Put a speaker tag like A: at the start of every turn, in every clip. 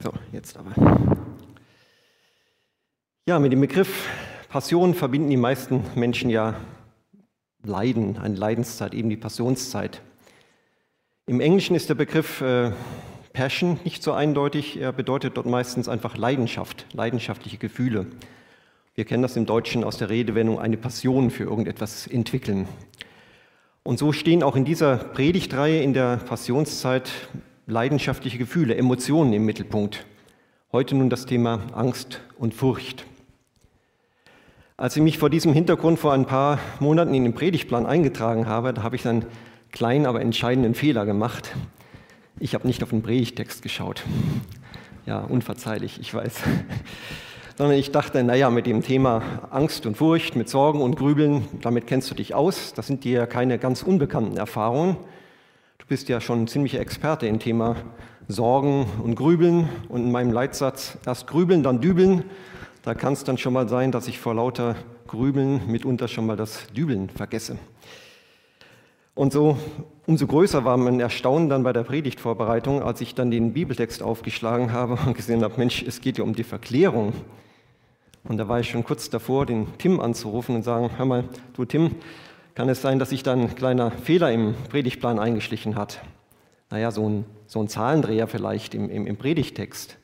A: So, jetzt aber. Ja, mit dem Begriff Passion verbinden die meisten Menschen ja Leiden, eine Leidenszeit, eben die Passionszeit. Im Englischen ist der Begriff äh, Passion nicht so eindeutig. Er bedeutet dort meistens einfach Leidenschaft, leidenschaftliche Gefühle. Wir kennen das im Deutschen aus der Redewendung eine Passion für irgendetwas entwickeln. Und so stehen auch in dieser Predigtreihe in der Passionszeit leidenschaftliche Gefühle, Emotionen im Mittelpunkt. Heute nun das Thema Angst und Furcht. Als ich mich vor diesem Hintergrund vor ein paar Monaten in den Predigtplan eingetragen habe, da habe ich einen kleinen, aber entscheidenden Fehler gemacht. Ich habe nicht auf den Predigtext geschaut. Ja, unverzeihlich, ich weiß. Sondern ich dachte, naja, mit dem Thema Angst und Furcht, mit Sorgen und Grübeln, damit kennst du dich aus. Das sind dir ja keine ganz unbekannten Erfahrungen bist ja schon ein ziemlicher Experte im Thema Sorgen und Grübeln. Und in meinem Leitsatz erst grübeln, dann dübeln. Da kann es dann schon mal sein, dass ich vor lauter Grübeln mitunter schon mal das Dübeln vergesse. Und so umso größer war mein Erstaunen dann bei der Predigtvorbereitung, als ich dann den Bibeltext aufgeschlagen habe und gesehen habe, Mensch, es geht ja um die Verklärung. Und da war ich schon kurz davor, den Tim anzurufen und sagen, hör mal, du Tim, kann es sein, dass sich da ein kleiner Fehler im Predigtplan eingeschlichen hat. Naja, so ein, so ein Zahlendreher vielleicht im, im, im Predigtext.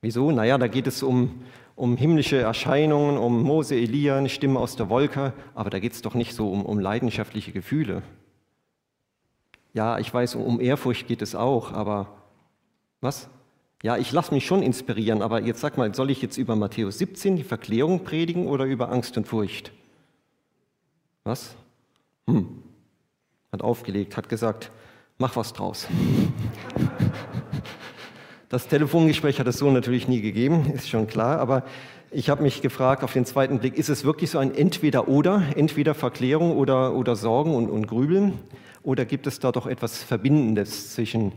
A: Wieso? Naja, da geht es um, um himmlische Erscheinungen, um Mose, Elia, eine Stimme aus der Wolke, aber da geht es doch nicht so um, um leidenschaftliche Gefühle. Ja, ich weiß, um Ehrfurcht geht es auch, aber was? Ja, ich lasse mich schon inspirieren, aber jetzt sag mal, soll ich jetzt über Matthäus 17 die Verklärung predigen oder über Angst und Furcht? Was? Hm. Hat aufgelegt, hat gesagt, mach was draus. Das Telefongespräch hat es so natürlich nie gegeben, ist schon klar, aber ich habe mich gefragt auf den zweiten Blick, ist es wirklich so ein Entweder-Oder, entweder Verklärung oder, oder Sorgen und, und Grübeln? Oder gibt es da doch etwas Verbindendes zwischen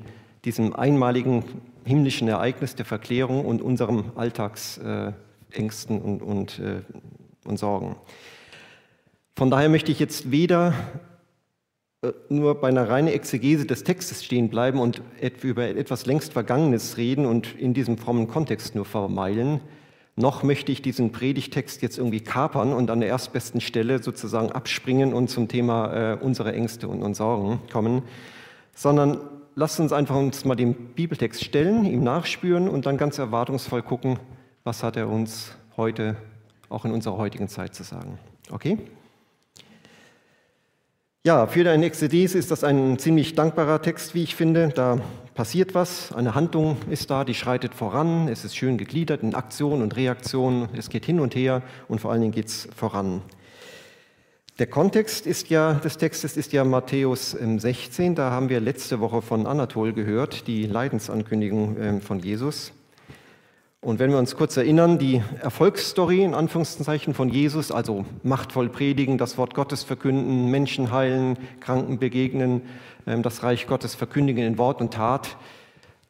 A: diesem einmaligen himmlischen Ereignis der Verklärung und unserem Alltagsängsten äh, und, und, äh, und Sorgen? Von daher möchte ich jetzt weder äh, nur bei einer reinen Exegese des Textes stehen bleiben und über etwas längst Vergangenes reden und in diesem frommen Kontext nur vermeilen, noch möchte ich diesen Predigtext jetzt irgendwie kapern und an der erstbesten Stelle sozusagen abspringen und zum Thema äh, unsere Ängste und, und Sorgen kommen, sondern lasst uns einfach uns mal dem Bibeltext stellen, ihm nachspüren und dann ganz erwartungsvoll gucken, was hat er uns heute, auch in unserer heutigen Zeit zu sagen. Okay? Ja, für eine Exegese ist das ein ziemlich dankbarer Text, wie ich finde. Da passiert was, eine Handlung ist da, die schreitet voran, es ist schön gegliedert in Aktion und Reaktion, es geht hin und her und vor allen Dingen geht es voran. Der Kontext ist ja, des Textes ist ja Matthäus 16, da haben wir letzte Woche von Anatol gehört, die Leidensankündigung ähm, von Jesus. Und wenn wir uns kurz erinnern, die Erfolgsstory in Anführungszeichen von Jesus, also machtvoll predigen, das Wort Gottes verkünden, Menschen heilen, Kranken begegnen, ähm, das Reich Gottes verkündigen in Wort und Tat,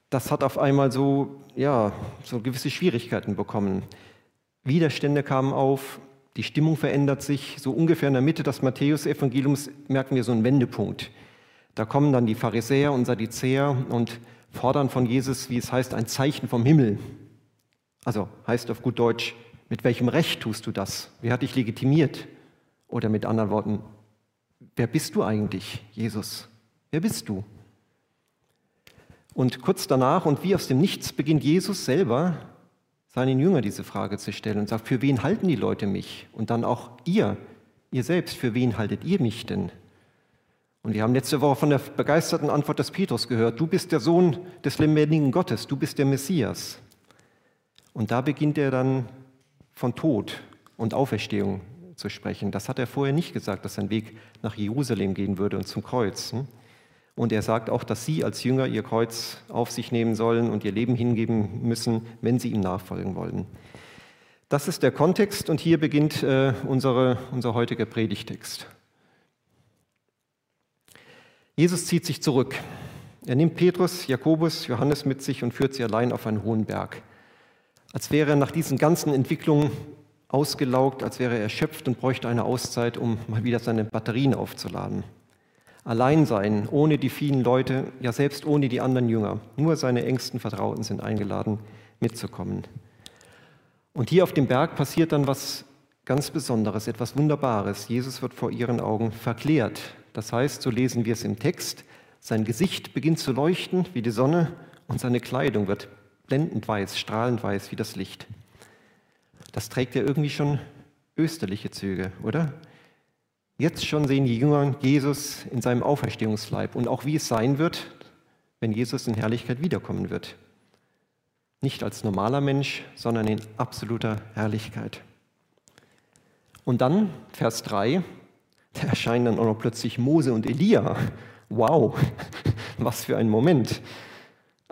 A: das hat auf einmal so, ja, so gewisse Schwierigkeiten bekommen. Widerstände kamen auf, die Stimmung verändert sich. So ungefähr in der Mitte des Matthäus-Evangeliums merken wir so einen Wendepunkt. Da kommen dann die Pharisäer und Sadduzäer und fordern von Jesus, wie es heißt, ein Zeichen vom Himmel. Also heißt auf gut Deutsch, mit welchem Recht tust du das? Wer hat dich legitimiert? Oder mit anderen Worten, wer bist du eigentlich, Jesus? Wer bist du? Und kurz danach und wie aus dem Nichts beginnt Jesus selber seinen Jünger diese Frage zu stellen und sagt, für wen halten die Leute mich? Und dann auch ihr, ihr selbst, für wen haltet ihr mich denn? Und wir haben letzte Woche von der begeisterten Antwort des Petrus gehört, du bist der Sohn des lebendigen Gottes, du bist der Messias. Und da beginnt er dann von Tod und Auferstehung zu sprechen. Das hat er vorher nicht gesagt, dass sein Weg nach Jerusalem gehen würde und zum Kreuz. Hm? Und er sagt auch, dass sie als Jünger ihr Kreuz auf sich nehmen sollen und ihr Leben hingeben müssen, wenn sie ihm nachfolgen wollen. Das ist der Kontext und hier beginnt äh, unsere, unser heutiger Predigtext. Jesus zieht sich zurück. Er nimmt Petrus, Jakobus, Johannes mit sich und führt sie allein auf einen hohen Berg als wäre er nach diesen ganzen Entwicklungen ausgelaugt, als wäre er erschöpft und bräuchte eine Auszeit, um mal wieder seine Batterien aufzuladen. Allein sein, ohne die vielen Leute, ja selbst ohne die anderen Jünger. Nur seine engsten Vertrauten sind eingeladen, mitzukommen. Und hier auf dem Berg passiert dann was ganz Besonderes, etwas Wunderbares. Jesus wird vor ihren Augen verklärt. Das heißt, so lesen wir es im Text, sein Gesicht beginnt zu leuchten wie die Sonne und seine Kleidung wird blendend weiß, strahlend weiß wie das Licht. Das trägt ja irgendwie schon österliche Züge, oder? Jetzt schon sehen die Jünger Jesus in seinem Auferstehungsleib und auch wie es sein wird, wenn Jesus in Herrlichkeit wiederkommen wird. Nicht als normaler Mensch, sondern in absoluter Herrlichkeit. Und dann, Vers 3, da erscheinen dann auch noch plötzlich Mose und Elia. Wow, was für ein Moment.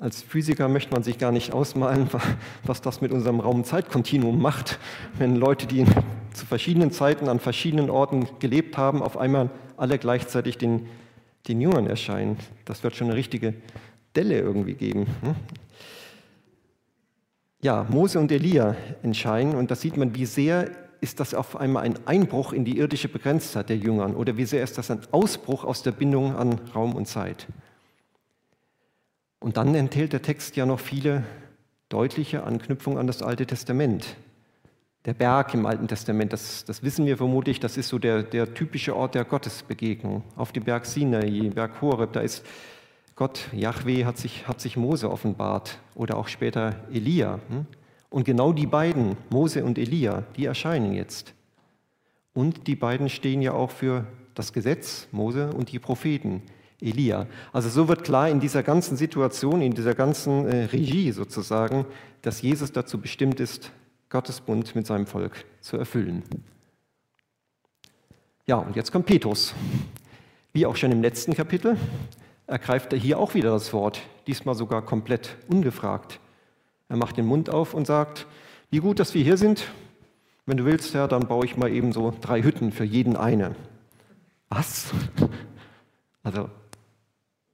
A: Als Physiker möchte man sich gar nicht ausmalen, was das mit unserem Raum-Zeit-Kontinuum macht, wenn Leute, die zu verschiedenen Zeiten an verschiedenen Orten gelebt haben, auf einmal alle gleichzeitig den, den Jüngern erscheinen. Das wird schon eine richtige Delle irgendwie geben. Hm? Ja, Mose und Elia entscheiden und da sieht man, wie sehr ist das auf einmal ein Einbruch in die irdische Begrenztheit der Jüngern oder wie sehr ist das ein Ausbruch aus der Bindung an Raum und Zeit. Und dann enthält der Text ja noch viele deutliche Anknüpfungen an das Alte Testament. Der Berg im Alten Testament, das, das wissen wir vermutlich, das ist so der, der typische Ort der Gottesbegegnung. Auf dem Berg Sinai, Berg Horeb, da ist Gott, Yahweh, hat sich, hat sich Mose offenbart oder auch später Elia. Hm? Und genau die beiden, Mose und Elia, die erscheinen jetzt. Und die beiden stehen ja auch für das Gesetz, Mose und die Propheten, Elia. Also so wird klar in dieser ganzen Situation, in dieser ganzen äh, Regie sozusagen, dass Jesus dazu bestimmt ist, Gottes Bund mit seinem Volk zu erfüllen. Ja, und jetzt kommt Petrus. Wie auch schon im letzten Kapitel ergreift er hier auch wieder das Wort, diesmal sogar komplett ungefragt. Er macht den Mund auf und sagt, wie gut, dass wir hier sind. Wenn du willst, Herr, dann baue ich mal eben so drei Hütten für jeden eine. Was? Also,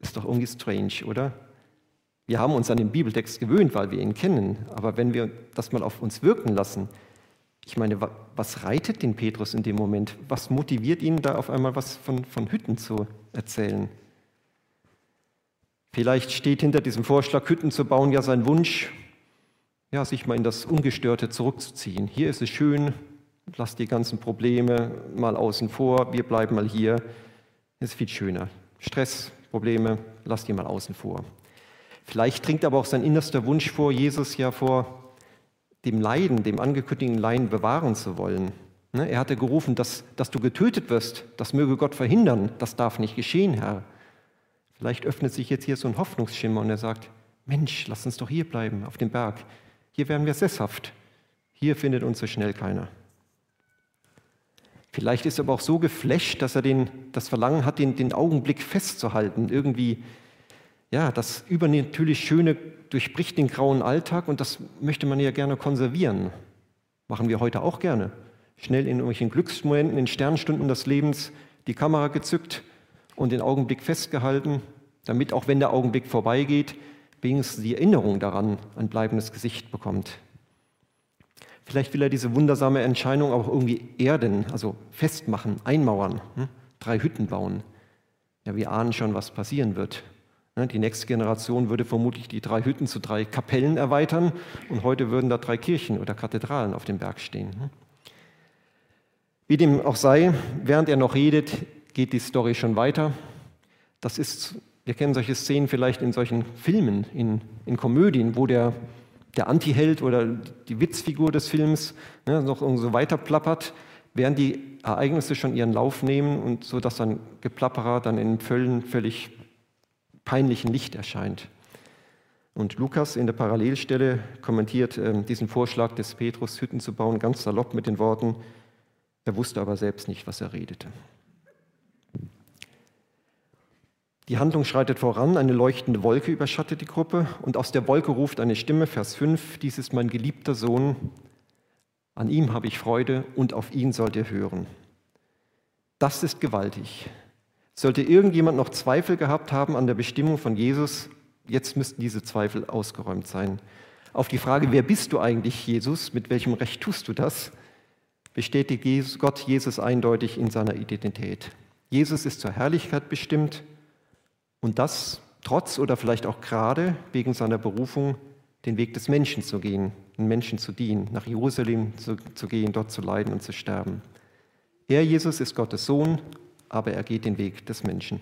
A: ist doch irgendwie strange, oder? Wir haben uns an den Bibeltext gewöhnt, weil wir ihn kennen. Aber wenn wir das mal auf uns wirken lassen, ich meine, was reitet den Petrus in dem Moment? Was motiviert ihn, da auf einmal was von, von Hütten zu erzählen? Vielleicht steht hinter diesem Vorschlag, Hütten zu bauen, ja sein Wunsch, ja, sich mal in das Ungestörte zurückzuziehen. Hier ist es schön, lass die ganzen Probleme mal außen vor, wir bleiben mal hier. Es ist viel schöner. Stress, Probleme, lass die mal außen vor. Vielleicht dringt aber auch sein innerster Wunsch vor, Jesus ja vor dem Leiden, dem angekündigten Leiden bewahren zu wollen. Ne, er hatte gerufen, dass, dass du getötet wirst, das möge Gott verhindern, das darf nicht geschehen, Herr. Vielleicht öffnet sich jetzt hier so ein Hoffnungsschimmer und er sagt, Mensch, lass uns doch hier bleiben, auf dem Berg. Hier werden wir sesshaft. Hier findet uns so schnell keiner. Vielleicht ist er aber auch so geflasht, dass er den, das Verlangen hat, den, den Augenblick festzuhalten, irgendwie ja, das übernatürlich Schöne durchbricht den grauen Alltag und das möchte man ja gerne konservieren. Machen wir heute auch gerne. Schnell in irgendwelchen Glücksmomenten, in Sternstunden des Lebens die Kamera gezückt und den Augenblick festgehalten, damit auch wenn der Augenblick vorbeigeht, wenigstens die Erinnerung daran ein bleibendes Gesicht bekommt. Vielleicht will er diese wundersame Entscheidung auch irgendwie erden, also festmachen, einmauern, hm? drei Hütten bauen. Ja, wir ahnen schon, was passieren wird. Die nächste Generation würde vermutlich die drei Hütten zu drei Kapellen erweitern und heute würden da drei Kirchen oder Kathedralen auf dem Berg stehen. Ne. Wie dem auch sei, während er noch redet, geht die Story schon weiter. Das ist, wir kennen solche Szenen vielleicht in solchen Filmen, in, in Komödien, wo der, der Antiheld oder die Witzfigur des Films ne, noch so weiter plappert, während die Ereignisse schon ihren Lauf nehmen und so dass dann Geplapperer dann in Völlen völlig peinlichen Licht erscheint. Und Lukas in der Parallelstelle kommentiert äh, diesen Vorschlag des Petrus, Hütten zu bauen, ganz salopp mit den Worten, er wusste aber selbst nicht, was er redete. Die Handlung schreitet voran, eine leuchtende Wolke überschattet die Gruppe und aus der Wolke ruft eine Stimme, Vers 5, dies ist mein geliebter Sohn, an ihm habe ich Freude und auf ihn sollt ihr hören. Das ist gewaltig. Sollte irgendjemand noch Zweifel gehabt haben an der Bestimmung von Jesus, jetzt müssten diese Zweifel ausgeräumt sein. Auf die Frage, wer bist du eigentlich, Jesus, mit welchem Recht tust du das, bestätigt Gott Jesus eindeutig in seiner Identität. Jesus ist zur Herrlichkeit bestimmt und das trotz oder vielleicht auch gerade wegen seiner Berufung, den Weg des Menschen zu gehen, den Menschen zu dienen, nach Jerusalem zu, zu gehen, dort zu leiden und zu sterben. Er, Jesus, ist Gottes Sohn, aber er geht den Weg des Menschen.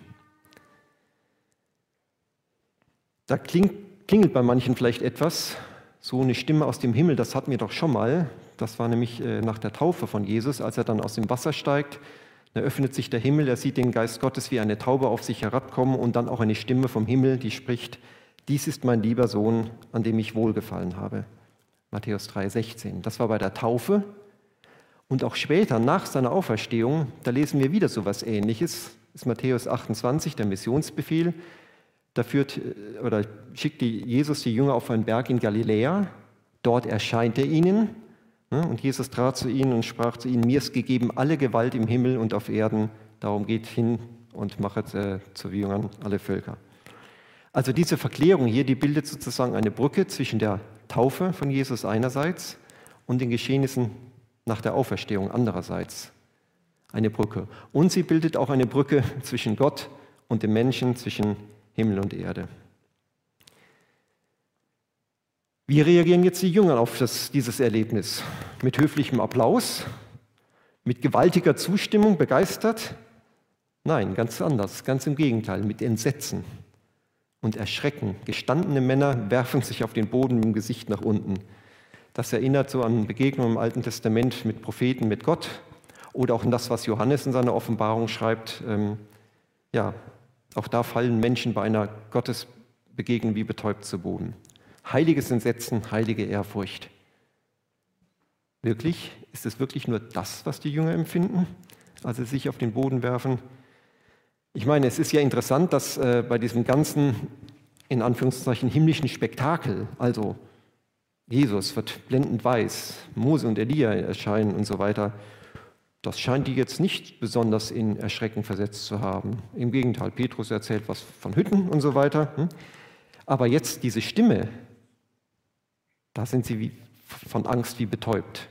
A: Da klingt, klingelt bei manchen vielleicht etwas, so eine Stimme aus dem Himmel, das hatten wir doch schon mal. Das war nämlich äh, nach der Taufe von Jesus, als er dann aus dem Wasser steigt. Da öffnet sich der Himmel, er sieht den Geist Gottes wie eine Taube auf sich herabkommen und dann auch eine Stimme vom Himmel, die spricht, dies ist mein lieber Sohn, an dem ich wohlgefallen habe. Matthäus 3,16. Das war bei der Taufe. Und auch später, nach seiner Auferstehung, da lesen wir wieder so etwas Ähnliches. Das ist Matthäus 28, der Missionsbefehl. Da führt äh, oder schickt Jesus die Jünger auf einen Berg in Galiläa. Dort erscheint er ihnen. Ne, und Jesus trat zu ihnen und sprach zu ihnen: Mir ist gegeben alle Gewalt im Himmel und auf Erden. Darum geht hin und machet äh, zu Jüngern alle Völker. Also diese Verklärung hier, die bildet sozusagen eine Brücke zwischen der Taufe von Jesus einerseits und den Geschehnissen nach der Auferstehung andererseits. Eine Brücke. Und sie bildet auch eine Brücke zwischen Gott und dem Menschen, zwischen Himmel und Erde. Wie reagieren jetzt die Jünger auf das, dieses Erlebnis? Mit höflichem Applaus? Mit gewaltiger Zustimmung begeistert? Nein, ganz anders, ganz im Gegenteil, mit Entsetzen und Erschrecken. Gestandene Männer werfen sich auf den Boden mit dem Gesicht nach unten. Das erinnert so an Begegnungen im Alten Testament mit Propheten, mit Gott oder auch an das, was Johannes in seiner Offenbarung schreibt. Ähm, ja, auch da fallen Menschen bei einer Gottesbegegnung wie betäubt zu Boden. Heiliges Entsetzen, heilige Ehrfurcht. Wirklich? Ist es wirklich nur das, was die Jünger empfinden, als sie sich auf den Boden werfen? Ich meine, es ist ja interessant, dass äh, bei diesem ganzen, in Anführungszeichen, himmlischen Spektakel, also Jesus wird blendend weiß, Mose und Elia erscheinen und so weiter, das scheint die jetzt nicht besonders in Erschrecken versetzt zu haben. Im Gegenteil, Petrus erzählt was von Hütten und so weiter. Hm? Aber jetzt diese Stimme, da sind sie wie von Angst wie betäubt.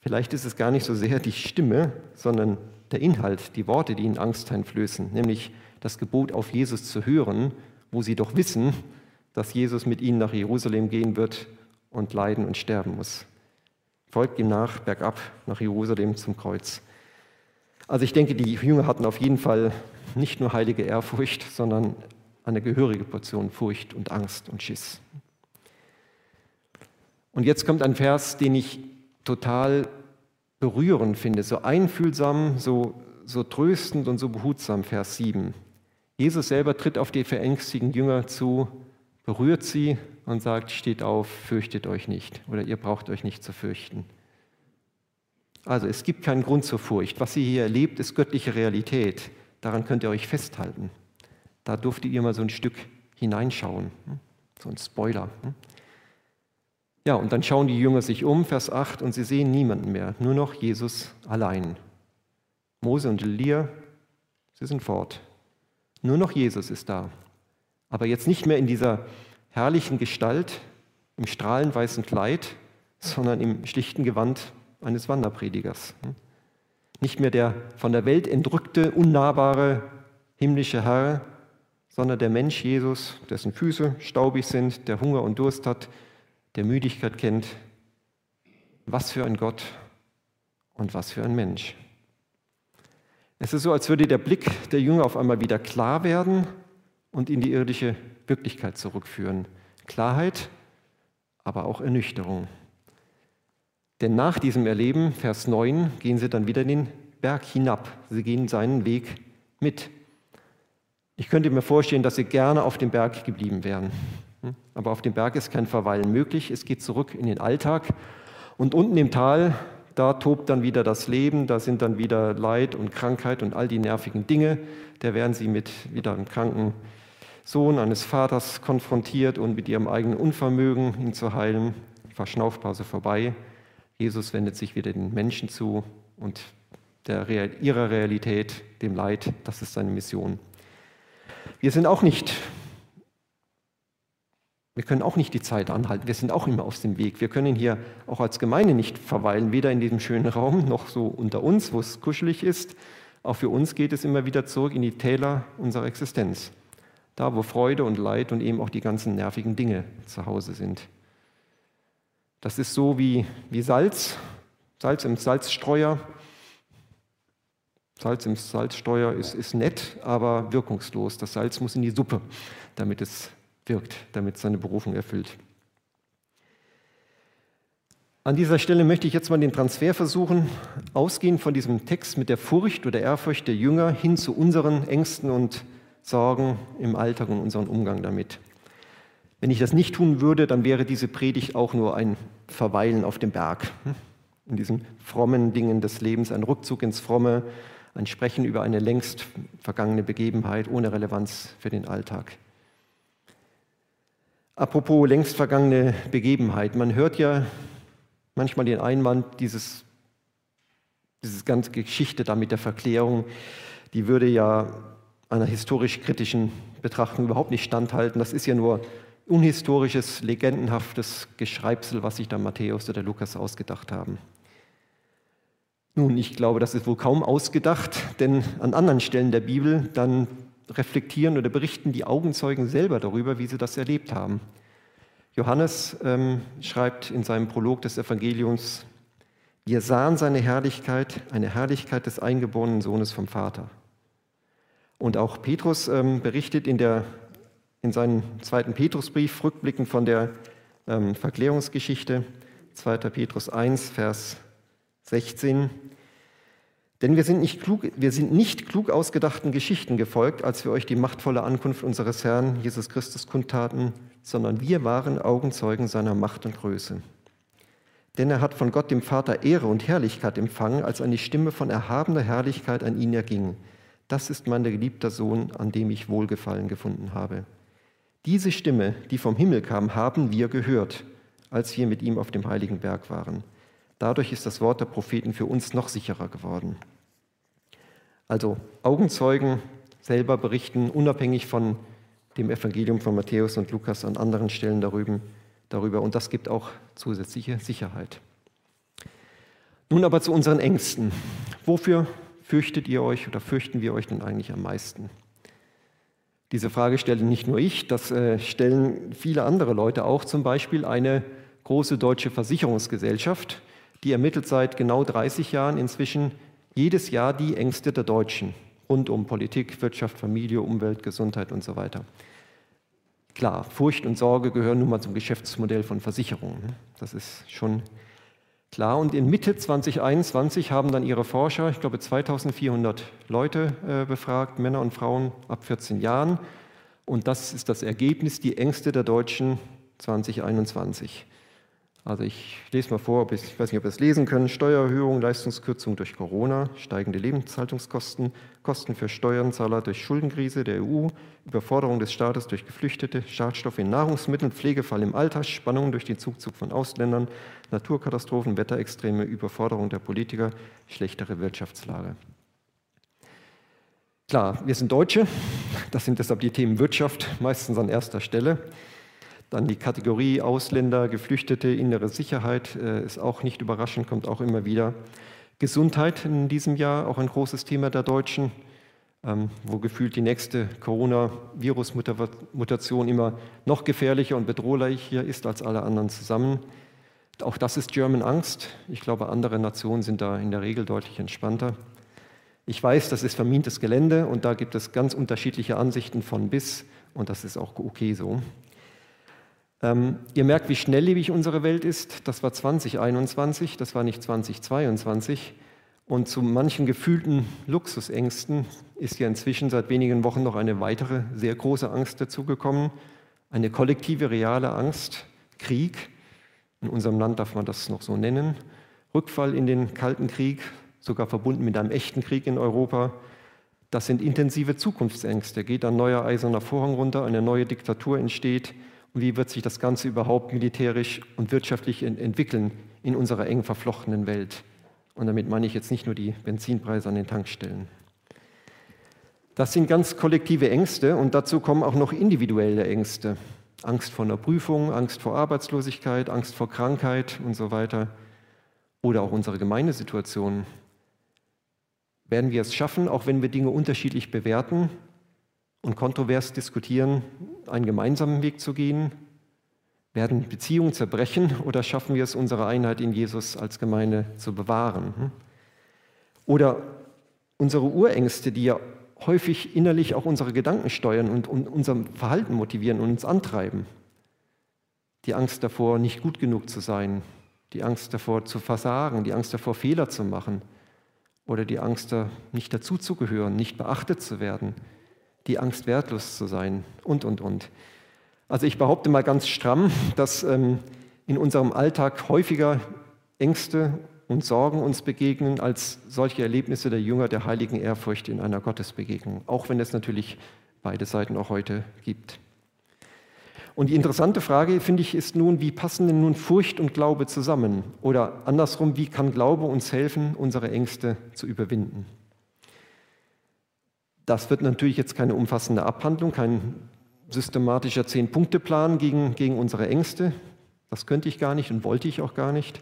A: Vielleicht ist es gar nicht so sehr die Stimme, sondern der Inhalt, die Worte, die ihnen Angst einflößen, nämlich das Gebot auf Jesus zu hören, wo sie doch wissen, dass Jesus mit ihnen nach Jerusalem gehen wird und leiden und sterben muss. Folgt ihm nach, bergab nach Jerusalem zum Kreuz. Also ich denke, die Jünger hatten auf jeden Fall nicht nur heilige Ehrfurcht, sondern eine gehörige Portion Furcht und Angst und Schiss. Und jetzt kommt ein Vers, den ich total berührend finde, so einfühlsam, so, so tröstend und so behutsam, Vers 7. Jesus selber tritt auf die verängstigten Jünger zu, berührt sie und sagt, steht auf, fürchtet euch nicht oder ihr braucht euch nicht zu fürchten. Also es gibt keinen Grund zur Furcht. Was ihr hier erlebt, ist göttliche Realität. Daran könnt ihr euch festhalten. Da durftet ihr mal so ein Stück hineinschauen, hm? so ein Spoiler. Ja, und dann schauen die Jünger sich um, Vers 8, und sie sehen niemanden mehr, nur noch Jesus allein. Mose und Elia, sie sind fort. Nur noch Jesus ist da. Aber jetzt nicht mehr in dieser herrlichen Gestalt, im strahlend weißen Kleid, sondern im schlichten Gewand eines Wanderpredigers. Nicht mehr der von der Welt entrückte, unnahbare himmlische Herr, sondern der Mensch Jesus, dessen Füße staubig sind, der Hunger und Durst hat, der Müdigkeit kennt. Was für ein Gott und was für ein Mensch. Es ist so, als würde der Blick der Jünger auf einmal wieder klar werden und in die irdische Wirklichkeit zurückführen. Klarheit, aber auch Ernüchterung. Denn nach diesem Erleben, Vers 9, gehen sie dann wieder den Berg hinab. Sie gehen seinen Weg mit. Ich könnte mir vorstellen, dass sie gerne auf dem Berg geblieben wären. Hm? Aber auf dem Berg ist kein Verweilen möglich. Es geht zurück in den Alltag. Und unten im Tal, da tobt dann wieder das Leben, da sind dann wieder Leid und Krankheit und all die nervigen Dinge. Da werden sie mit wieder einem kranken Sohn eines Vaters konfrontiert und mit ihrem eigenen Unvermögen, ihn zu heilen. Verschnaufpause vorbei. Jesus wendet sich wieder den Menschen zu und der, ihrer Realität, dem Leid, das ist seine Mission. Wir sind auch nicht wir können auch nicht die Zeit anhalten. Wir sind auch immer auf dem Weg. Wir können hier auch als Gemeinde nicht verweilen, weder in diesem schönen Raum noch so unter uns, wo es kuschelig ist, Auch für uns geht es immer wieder zurück in die Täler unserer Existenz. Da, wo Freude und Leid und eben auch die ganzen nervigen Dinge zu Hause sind. Das ist so wie, wie Salz, Salz im Salzstreuer. Salz im Salzstreuer ist, ist nett, aber wirkungslos. Das Salz muss in die Suppe, damit es wirkt, damit seine Berufung erfüllt. An dieser Stelle möchte ich jetzt mal den Transfer versuchen, ausgehend von diesem Text mit der Furcht oder Ehrfurcht der Jünger hin zu unseren Ängsten und Sorgen im Alltag und unseren Umgang damit. Wenn ich das nicht tun würde, dann wäre diese Predigt auch nur ein Verweilen auf dem Berg, hm, in diesen frommen Dingen des Lebens, ein Rückzug ins Fromme, ein Sprechen über eine längst vergangene Begebenheit ohne Relevanz für den Alltag. Apropos längst vergangene Begebenheit, man hört ja manchmal den Einwand, dieses, diese ganze Geschichte da mit der Verklärung, die würde ja einer historisch-kritischen Betrachtung überhaupt nicht standhalten. Das ist ja nur unhistorisches, legendenhaftes Geschreibsel, was sich da Matthäus oder Lukas ausgedacht haben. Nun, ich glaube, das ist wohl kaum ausgedacht, denn an anderen Stellen der Bibel dann reflektieren oder berichten die Augenzeugen selber darüber, wie sie das erlebt haben. Johannes ähm, schreibt in seinem Prolog des Evangeliums, wir sahen seine Herrlichkeit, eine Herrlichkeit des eingeborenen Sohnes vom Vater. Und auch Petrus ähm, berichtet in, der, in seinem zweiten Petrusbrief rückblickend von der ähm, Verklärungsgeschichte, 2. Petrus 1, Vers 16. Denn wir sind, nicht klug, wir sind nicht klug ausgedachten Geschichten gefolgt, als wir euch die machtvolle Ankunft unseres Herrn Jesus Christus kundtaten, sondern wir waren Augenzeugen seiner Macht und Größe. Denn er hat von Gott dem Vater Ehre und Herrlichkeit empfangen, als eine Stimme von erhabener Herrlichkeit an ihn erging. Das ist mein geliebter Sohn, an dem ich Wohlgefallen gefunden habe. Diese Stimme, die vom Himmel kam, haben wir gehört, als wir mit ihm auf dem heiligen Berg waren. Dadurch ist das Wort der Propheten für uns noch sicherer geworden. Also Augenzeugen selber berichten unabhängig von dem Evangelium von Matthäus und Lukas an anderen Stellen darüber, und das gibt auch zusätzliche Sicherheit. Nun aber zu unseren Ängsten. Wofür fürchtet ihr euch oder fürchten wir euch denn eigentlich am meisten? Diese Frage stelle nicht nur ich, das äh, stellen viele andere Leute auch, zum Beispiel eine große deutsche Versicherungsgesellschaft, die ermittelt seit genau 30 Jahren inzwischen jedes Jahr die Ängste der Deutschen rund um Politik, Wirtschaft, Familie, Umwelt, Gesundheit und so weiter. Klar, Furcht und Sorge gehören nun mal zum Geschäftsmodell von Versicherungen. Ne? Das ist schon klar. Und in Mitte 2021 haben dann ihre Forscher, ich glaube 2400 Leute äh, befragt, Männer und Frauen ab 14 Jahren. Und das ist das Ergebnis, die Ängste der Deutschen 2021. Also ich lese mal vor, ich weiß nicht, ob wir es lesen können. Steuererhöhung, Leistungskürzung durch Corona, steigende Lebenshaltungskosten, Kosten für Steuerzahler durch Schuldenkrise der EU, Überforderung des Staates durch Geflüchtete, Schadstoffe in Nahrungsmitteln, Pflegefall im Alter, Spannungen durch den Zugzug von Ausländern, Naturkatastrophen, Wetterextreme, Überforderung der Politiker, schlechtere Wirtschaftslage. Klar, wir sind Deutsche, das sind deshalb die Themen Wirtschaft meistens an erster Stelle. Dann die Kategorie Ausländer, Geflüchtete, innere Sicherheit äh, ist auch nicht überraschend, kommt auch immer wieder. Gesundheit in diesem Jahr auch ein großes Thema der Deutschen, ähm, wo gefühlt die nächste Corona-Virus-Mutation immer noch gefährlicher und bedrohlicher ist als alle anderen zusammen. Auch das ist German Angst. Ich glaube, andere Nationen sind da in der Regel deutlich entspannter. Ich weiß, das ist vermintes Gelände und da gibt es ganz unterschiedliche Ansichten von bis und das ist auch okay so. Ähm, ihr merkt, wie schnelllebig unsere Welt ist. Das war 2021, das war nicht 2022. Und zu manchen gefühlten Luxusängsten ist ja inzwischen seit wenigen Wochen noch eine weitere sehr große Angst dazugekommen. Eine kollektive, reale Angst, Krieg. In unserem Land darf man das noch so nennen. Rückfall in den Kalten Krieg, sogar verbunden mit einem echten Krieg in Europa. Das sind intensive Zukunftsängste. Geht ein neuer eiserner Vorhang runter, eine neue Diktatur entsteht wie wird sich das Ganze überhaupt militärisch und wirtschaftlich entwickeln in unserer eng verflochtenen Welt? Und damit meine ich jetzt nicht nur die Benzinpreise an den Tankstellen. Das sind ganz kollektive Ängste und dazu kommen auch noch individuelle Ängste. Angst vor einer Prüfung, Angst vor Arbeitslosigkeit, Angst vor Krankheit und so weiter. Oder auch unsere Gemeindesituation. Werden wir es schaffen, auch wenn wir Dinge unterschiedlich bewerten und kontrovers diskutieren, einen gemeinsamen Weg zu gehen? Werden Beziehungen zerbrechen oder schaffen wir es, unsere Einheit in Jesus als Gemeinde zu bewahren? Hm? Oder unsere Urängste, die ja häufig innerlich auch unsere Gedanken steuern und, unser Verhalten motivieren und uns antreiben. Die Angst davor, nicht gut genug zu sein, die Angst davor zu versagen, die Angst davor, Fehler zu machen oder die Angst, nicht dazuzugehören, nicht beachtet zu werden, die Angst, wertlos zu sein und, und, und. Also ich behaupte mal ganz stramm, dass ähm, in unserem Alltag häufiger Ängste und Sorgen uns begegnen als solche Erlebnisse der Jünger der heiligen Ehrfurcht in einer Gottesbegegnung, auch wenn es natürlich beide Seiten auch heute gibt. Und die interessante Frage, finde ich, ist nun, wie passen denn nun Furcht und Glaube zusammen? Oder andersrum, wie kann Glaube uns helfen, unsere Ängste zu überwinden? Das wird natürlich jetzt keine umfassende Abhandlung, kein systematischer Zehn-Punkte-Plan gegen, gegen unsere Ängste. Das könnte ich gar nicht und wollte ich auch gar nicht.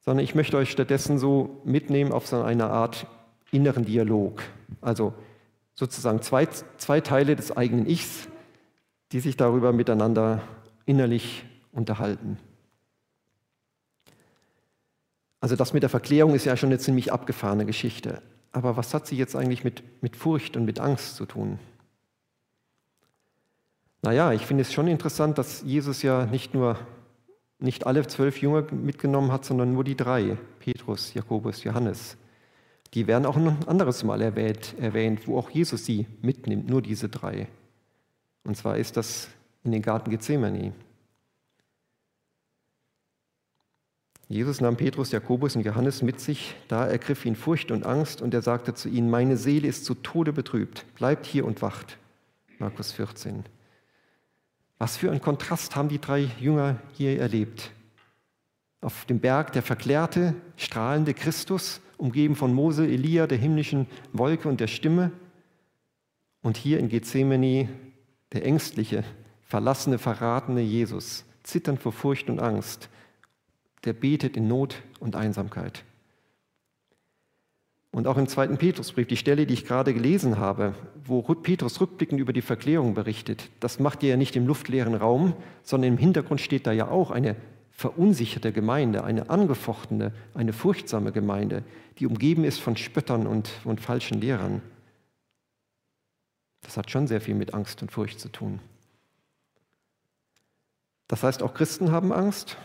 A: Sondern ich möchte euch stattdessen so mitnehmen auf so eine Art inneren Dialog. Also sozusagen zwei, zwei Teile des eigenen Ichs, die sich darüber miteinander innerlich unterhalten. Also das mit der Verklärung ist ja schon eine ziemlich abgefahrene Geschichte. Aber was hat sie jetzt eigentlich mit, mit Furcht und mit Angst zu tun? Naja, ich finde es schon interessant, dass Jesus ja nicht nur nicht alle zwölf Jünger mitgenommen hat, sondern nur die drei, Petrus, Jakobus, Johannes. Die werden auch ein anderes Mal erwähnt, erwähnt, wo auch Jesus sie mitnimmt, nur diese drei. Und zwar ist das in den Garten Gethsemane. Jesus nahm Petrus, Jakobus und Johannes mit sich, da ergriff ihn Furcht und Angst und er sagte zu ihnen, meine Seele ist zu Tode betrübt, bleibt hier und wacht. Markus 14. Was für ein Kontrast haben die drei Jünger hier erlebt. Auf dem Berg der verklärte, strahlende Christus, umgeben von Mose, Elia, der himmlischen Wolke und der Stimme. Und hier in Gethsemane der ängstliche, verlassene, verratene Jesus, zitternd vor Furcht und Angst, der betet in Not und Einsamkeit. Und auch im zweiten Petrusbrief, die Stelle, die ich gerade gelesen habe, wo Petrus rückblickend über die Verklärung berichtet, das macht er ja nicht im luftleeren Raum, sondern im Hintergrund steht da ja auch eine verunsicherte Gemeinde, eine angefochtene, eine furchtsame Gemeinde, die umgeben ist von Spöttern und, und falschen Lehrern. Das hat schon sehr viel mit Angst und Furcht zu tun. Das heißt, auch Christen haben Angst.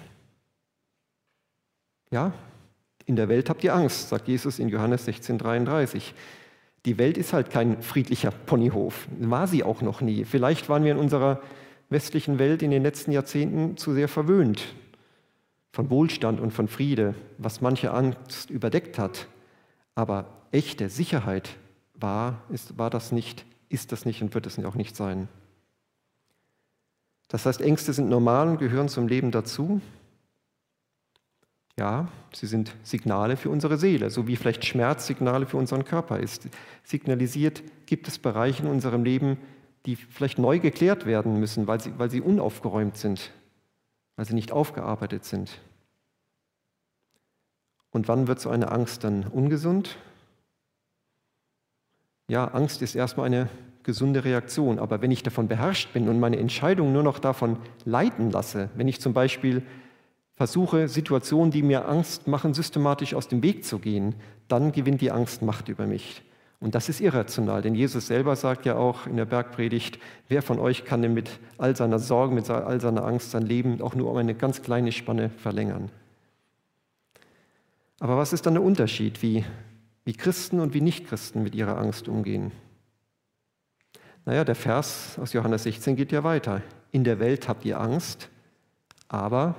A: Ja, in der Welt habt ihr Angst, sagt Jesus in Johannes 16,33. Die Welt ist halt kein friedlicher Ponyhof. War sie auch noch nie. Vielleicht waren wir in unserer westlichen Welt in den letzten Jahrzehnten zu sehr verwöhnt von Wohlstand und von Friede, was manche Angst überdeckt hat. Aber echte Sicherheit war, ist, war das nicht, ist das nicht und wird es auch nicht sein. Das heißt, Ängste sind normal und gehören zum Leben dazu. Ja, sie sind Signale für unsere Seele, so wie vielleicht Schmerz Signale für unseren Körper ist. Signalisiert, gibt es Bereiche in unserem Leben, die vielleicht neu geklärt werden müssen, weil sie, weil sie unaufgeräumt sind, weil sie nicht aufgearbeitet sind. Und wann wird so eine Angst dann ungesund? Ja, Angst ist erstmal eine gesunde Reaktion, aber wenn ich davon beherrscht bin und meine Entscheidung nur noch davon leiten lasse, wenn ich zum Beispiel versuche, Situationen, die mir Angst machen, systematisch aus dem Weg zu gehen, dann gewinnt die Angst Macht über mich. Und das ist irrational, denn Jesus selber sagt ja auch in der Bergpredigt, wer von euch kann denn mit all seiner Sorge, mit all seiner Angst sein Leben auch nur um eine ganz kleine Spanne verlängern. Aber was ist dann der Unterschied, wie, wie Christen und wie Nichtchristen mit ihrer Angst umgehen? Naja, der Vers aus Johannes 16 geht ja weiter. In der Welt habt ihr Angst, aber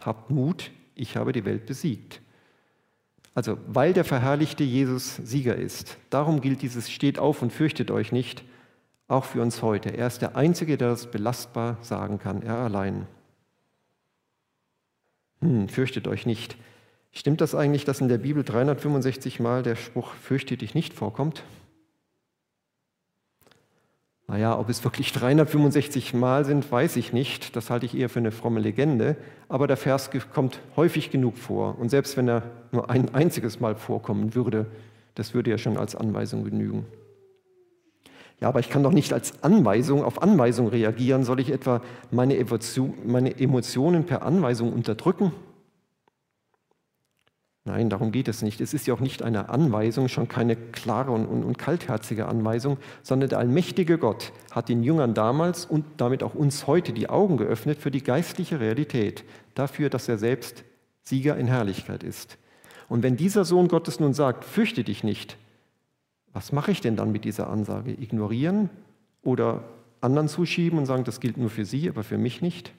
A: Habt Mut, ich habe die Welt besiegt. Also, weil der verherrlichte Jesus Sieger ist. Darum gilt dieses Steht auf und fürchtet euch nicht, auch für uns heute. Er ist der Einzige, der das belastbar sagen kann, er allein. Hm, fürchtet euch nicht. Stimmt das eigentlich, dass in der Bibel 365 Mal der Spruch fürchte dich nicht vorkommt? Naja, ob es wirklich 365 Mal sind, weiß ich nicht. Das halte ich eher für eine fromme Legende. Aber der Vers kommt häufig genug vor. Und selbst wenn er nur ein einziges Mal vorkommen würde, Das würde ja schon als Anweisung genügen. Ja, aber ich kann doch nicht als Anweisung auf Anweisung reagieren. Soll ich etwa meine Emotionen per Anweisung unterdrücken? Nein, darum geht es nicht. Es ist ja auch nicht eine Anweisung, schon keine klare und, und, und, kaltherzige Anweisung, sondern der allmächtige Gott hat den Jüngern damals und damit auch uns heute die Augen geöffnet für die geistliche Realität, dafür, dass er selbst Sieger in Herrlichkeit ist. Und wenn dieser Sohn Gottes nun sagt, fürchte dich nicht, was mache ich denn dann mit dieser Ansage? Ignorieren oder anderen zuschieben und sagen, das gilt nur für sie, aber für mich nicht?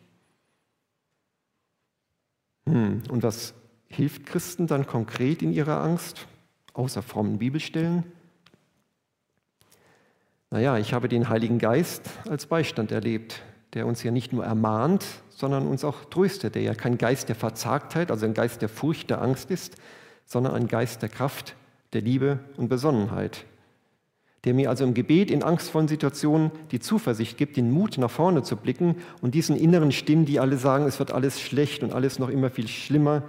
A: Hm. Und was hilft Christen dann konkret in ihrer Angst, außer frommen Bibelstellen? Naja, ich habe den Heiligen Geist als Beistand erlebt, der uns ja nicht nur ermahnt, sondern uns auch tröstet, der ja kein Geist der Verzagtheit, also ein Geist der Furcht, der Angst ist, sondern ein Geist der Kraft, der Liebe und Besonnenheit, der mir also im Gebet in angstvollen Situationen die Zuversicht gibt, den Mut nach vorne zu blicken und diesen inneren Stimmen, die alle sagen, es wird alles schlecht und alles noch immer viel schlimmer,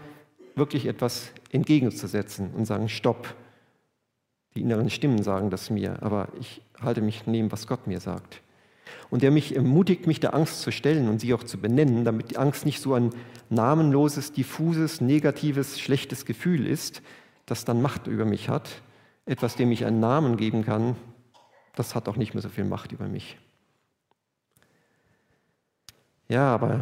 A: wirklich etwas entgegenzusetzen und sagen, stopp. Die inneren Stimmen sagen das mir, aber ich halte mich neben, was Gott mir sagt. Und der mich ermutigt, mich der Angst zu stellen und sie auch zu benennen, damit die Angst nicht so ein namenloses, diffuses, negatives, schlechtes Gefühl ist, das dann Macht über mich hat. Etwas, dem ich einen Namen geben kann, das hat auch nicht mehr so viel Macht über mich. Ja, aber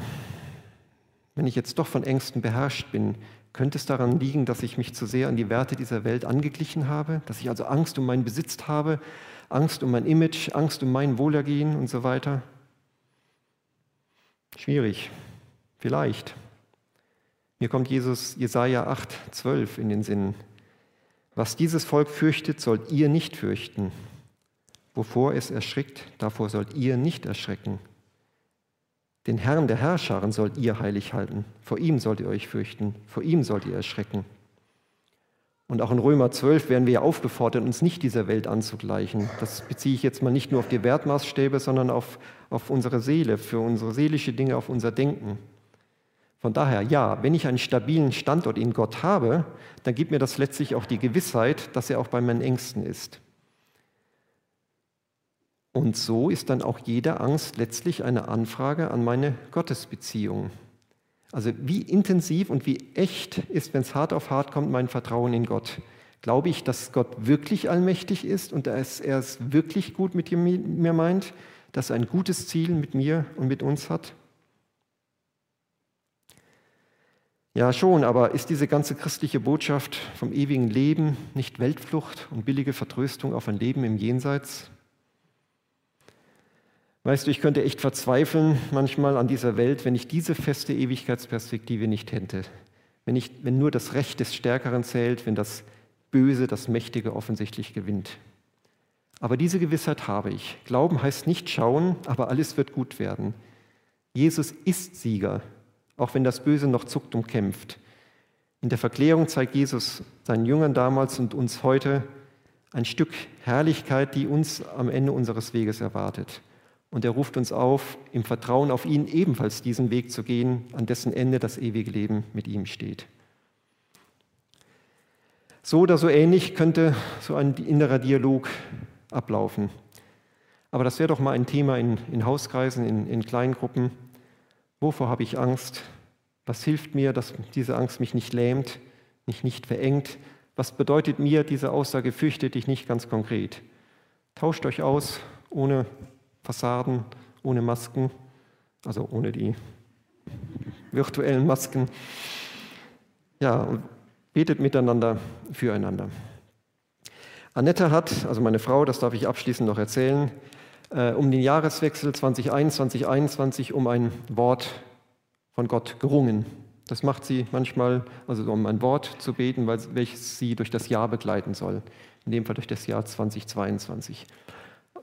A: wenn ich jetzt doch von Ängsten beherrscht bin, könnte es daran liegen, dass ich mich zu sehr an die Werte dieser Welt angeglichen habe, dass ich also Angst um meinen Besitz habe, Angst um mein Image, Angst um mein Wohlergehen und so weiter? Schwierig, vielleicht. Mir kommt Jesus Jesaja 8, 12 in den Sinn. Was dieses Volk fürchtet, sollt ihr nicht fürchten. Wovor es erschrickt, davor sollt ihr nicht erschrecken. Den Herrn der Herrscharen sollt ihr heilig halten. Vor ihm sollt ihr euch fürchten. Vor ihm sollt ihr erschrecken. Und auch in Römer 12 werden wir aufgefordert, uns nicht dieser Welt anzugleichen. Das beziehe ich jetzt mal nicht nur auf die Wertmaßstäbe, sondern auf, auf unsere Seele, für unsere seelische Dinge, auf unser Denken. Von daher, ja, wenn ich einen stabilen Standort in Gott habe, dann gibt mir das letztlich auch die Gewissheit, dass er auch bei meinen Ängsten ist. Und so ist dann auch jede Angst letztlich eine Anfrage an meine Gottesbeziehung. Also wie intensiv und wie echt ist, wenn es hart auf hart kommt, mein Vertrauen in Gott. Glaube ich, dass Gott wirklich allmächtig ist und dass er es wirklich gut mit mir meint, dass er ein gutes Ziel mit mir und mit uns hat? Ja, schon, aber ist diese ganze christliche Botschaft vom ewigen Leben nicht Weltflucht und billige Vertröstung auf ein Leben im Jenseits? Weißt du, ich könnte echt verzweifeln manchmal an dieser Welt, wenn ich diese feste Ewigkeitsperspektive nicht hätte. Wenn, ich, wenn nur das Recht des Stärkeren zählt, wenn das Böse, das Mächtige offensichtlich gewinnt. Aber diese Gewissheit habe ich. Glauben heißt nicht schauen, aber alles wird gut werden. Jesus ist Sieger, auch wenn das Böse noch zuckt und kämpft. In der Verklärung zeigt Jesus seinen Jüngern damals und uns heute ein Stück Herrlichkeit, die uns am Ende unseres Weges erwartet. Und er ruft uns auf, im Vertrauen auf ihn ebenfalls diesen Weg zu gehen, an dessen Ende das ewige Leben mit ihm steht. So oder so ähnlich könnte so ein innerer Dialog ablaufen. Aber das wäre doch mal ein Thema in, in Hauskreisen, in, in kleinen Gruppen. Wovor habe ich Angst? Was hilft mir, dass diese Angst mich nicht lähmt, mich nicht verengt? Was bedeutet mir diese Aussage, fürchte dich nicht ganz konkret? Tauscht euch aus, ohne Fassaden, ohne Masken, also ohne die virtuellen Masken. Ja, und betet miteinander füreinander. Annette hat, also meine Frau, das darf ich abschließend noch erzählen, äh, um den Jahreswechsel 2021, 2021 um ein Wort von Gott gerungen. Das macht sie manchmal, also um ein Wort zu beten, welches sie durch das Jahr begleiten soll. In dem Fall durch das Jahr 2022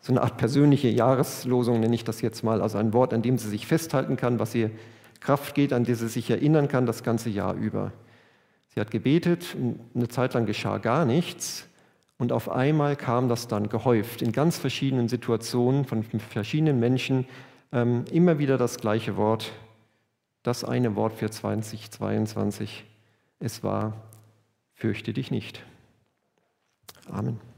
A: so eine Art persönliche Jahreslosung, nenne ich das jetzt mal, also ein Wort, an dem sie sich festhalten kann, was ihr Kraft geht, an das sie sich erinnern kann das ganze Jahr über. Sie hat gebetet, eine Zeit lang geschah gar nichts und auf einmal kam das dann gehäuft in ganz verschiedenen Situationen von verschiedenen Menschen ähm, immer wieder das gleiche Wort, das eine Wort für 2022. Es war, fürchte dich nicht. Amen.